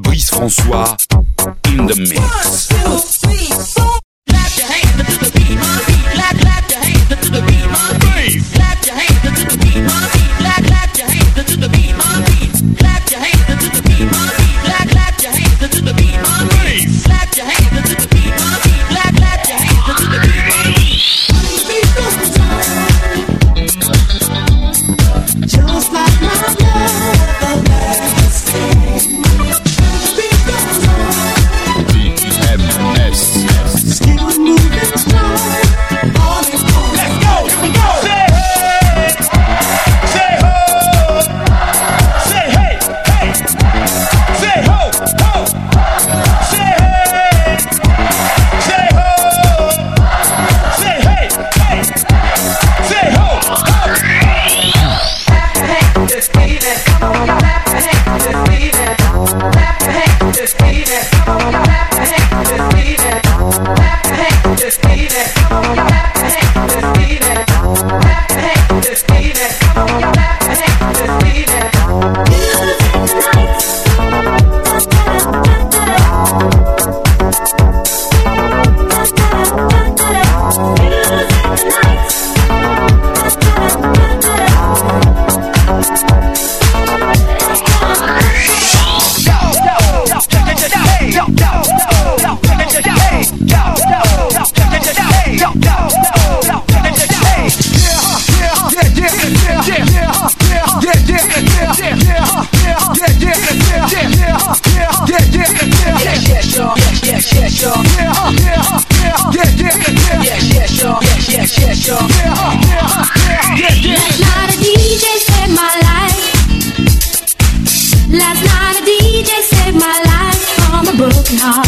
Brice François in the mix. Not a DJ saved my life from a broken heart.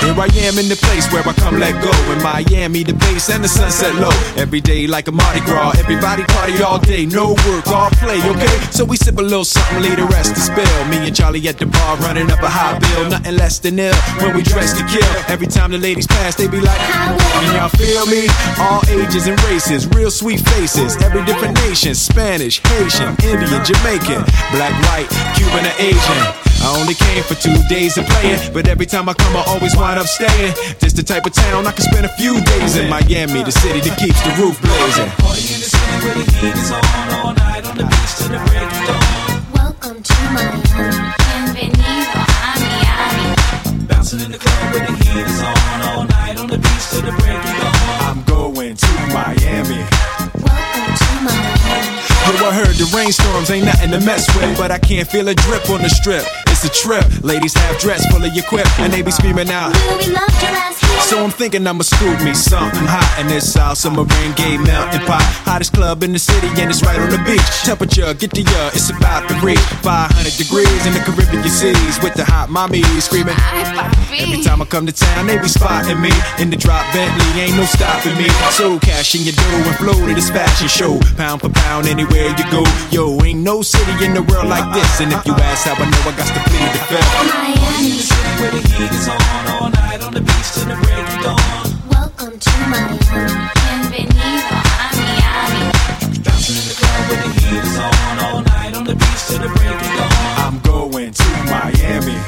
Here I am in the place where I come let go. In Miami, the base and the sunset low. Every day like a Mardi Gras. Everybody party all day, no work, all play, okay? So we sip a little something, leave the rest to spill. Me and Charlie at the bar running up a high bill. Nothing less than ill when we dress to kill. Every time the ladies pass, they be like, Can y'all feel me? All ages and races, real sweet faces. Every different nation Spanish, Haitian, Indian, Jamaican, black, white, Cuban, or Asian. I only came for two days of playing, but every time I come, I always wind up staying. This the type of town I can spend a few days in. Miami, the city that keeps the roof blazing. Welcome to Miami. Bienvenido a Miami. I'm going to Miami. Welcome to Miami. Yo, I heard the rainstorms ain't nothing to mess with, but I can't feel a drip on the strip. It's a trip. Ladies have dress fully equipped, and they be screaming out. We love your ass here? So I'm thinking I'ma scoop me something hot in this South Summer rain gay mountain pot. Hottest club in the city and it's right on the beach. Temperature, get the uh, it's about to reach 500 degrees in the Caribbean seas with the hot mommy screaming. Every time I come to town, they be spotting me in the drop Bentley, ain't no stopping me. So cash in your dough and flow to this fashion show, pound for pound anywhere you go. Yo, ain't no city in the world like this. And if you ask how I know, I got to plead the fifth. Miami. Welcome to Miami. Bienvenido a Miami. Dancing in the club where the heat is on all night on the beach till the break of dawn. I'm going to Miami.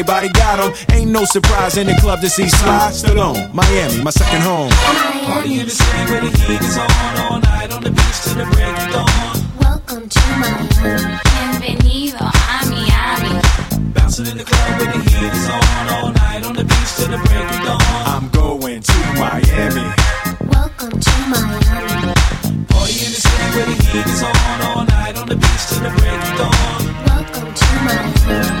everybody got them. Ain't no surprise in the club to see Sly Stallone. Miami, my second home. Miami. Welcome to Miami. Bienvenido a Miami. Bouncing in the club where the heat is on. All night on the beach till the break of dawn. I'm going to Miami. Welcome to Miami. Party in the city where the heat is on. All night on the beach till the break of dawn. Welcome to Miami.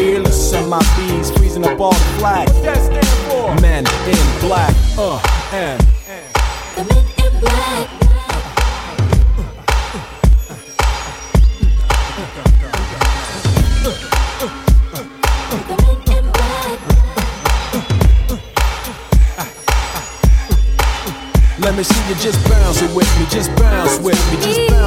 fearless. Send my bees freezing up all the flag. What that stand for? Men in black. Uh, and. Let me see you just bounce it with me, just bounce with me, just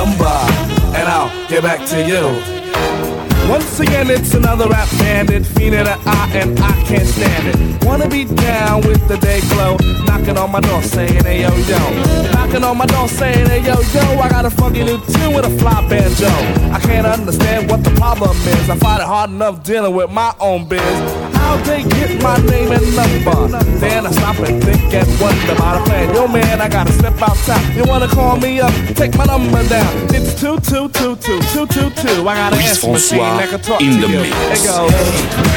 Number, and I'll get back to you. Once again, it's another rap bandit, fiending an eye, and I can't stand it. Wanna be down with the day glow, knocking on my door saying, hey yo yo. Knocking on my door saying, hey yo yo, I got a funky new tune with a fly banjo. I can't understand what the problem is. I find it hard enough dealing with my own biz. How'd they get my name and number? Then I stop and think and wonder about a plan. Yo man, I gotta step outside. You wanna call me up? Take my number down. It's two two two two two two two. I got an Luis answer machine François that can talk in to the you. mix. It goes.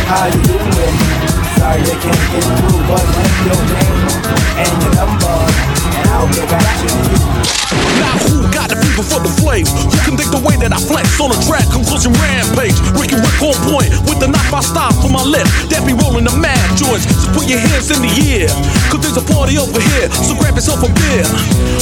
How you doing? Sorry I can't get through, but what's your name and your number, and I'll get back to you. Now who got the people for the flames? Who can think the way that I flex on a track? Conclusion rampage. Ricky Rick on point with the knock by style for my left. That be rolling the mad joints. So put your hands in the air. Cause there's a party over here. So grab yourself a beer.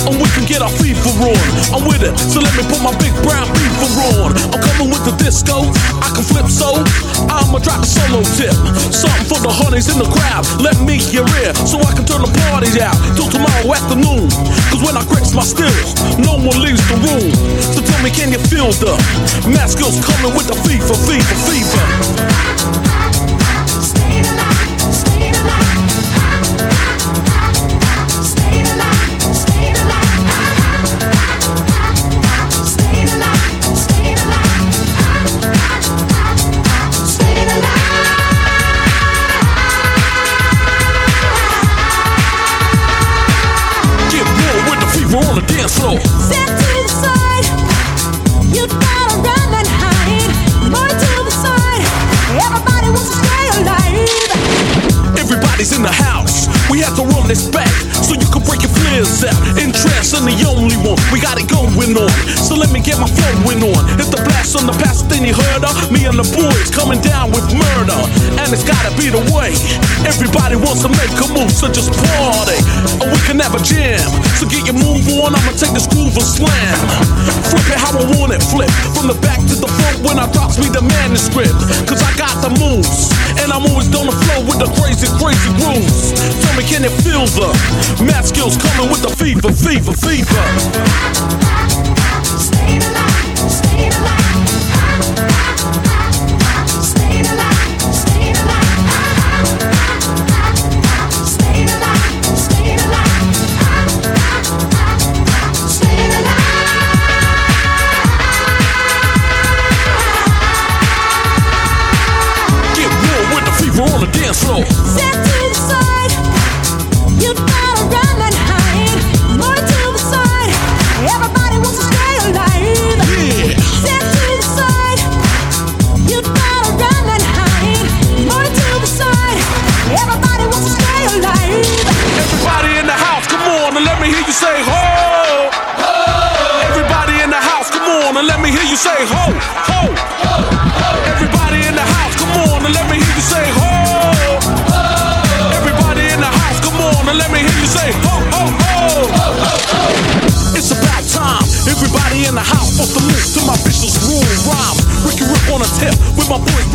And we can get our FIFA on. I'm with it. So let me put my big brown FIFA on. I'm coming with the disco. I can flip so. I'ma drop a solo tip. Something for the honeys in the crowd. Let me hear it. So I can turn the party out till tomorrow afternoon. Cause when I grips my stills, no one leaves the room. So tell me, can you feel the mask skills coming with the fever, fever, fever? It going on. So let me get my flowing on. Hit the blast on the past, then you heard of me and the boys coming down with murder. And it's gotta be the way. Everybody wants to make a move, so just party. Or we can have a jam. So get your move on, I'ma take this groove and slam. Flip it how I want it, flip. From the back to the front when I drops me the manuscript. Cause I got the moves. And I'm always on the flow with the crazy, crazy grooves. Tell me, can it feel the math skills coming with the fever, fever, fever? Uh-huh.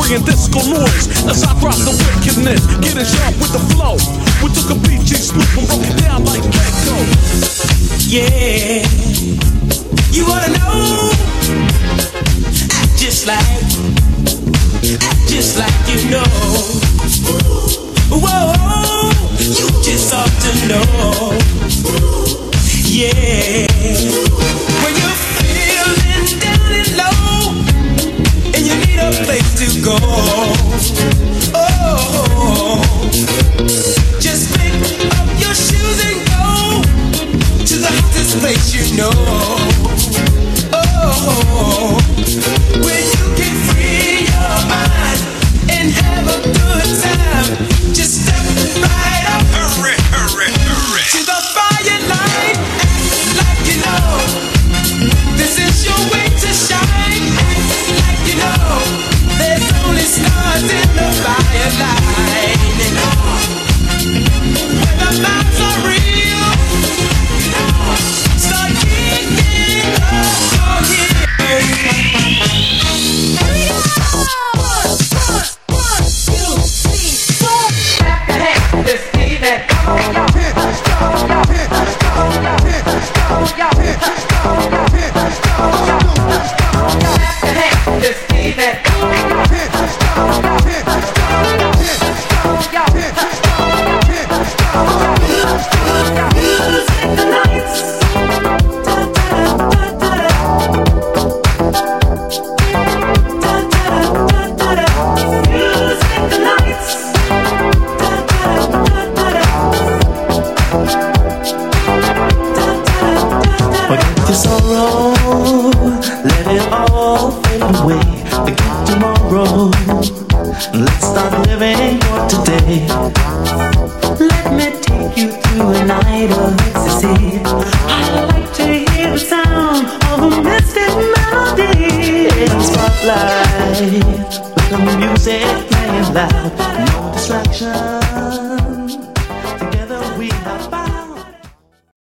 Bringing disco noise. As I drop the wickedness, getting sharp with the flow. We took a BG swoop and broke it down like Gecko. Yeah, you wanna know? Act just like, act just like you know. Whoa, you just ought to know. Yeah, when you're feeling down and low, and a place to go. Oh, just pick up your shoes and go to the hottest place you know. Oh, you can free your mind and have a good time. Just step right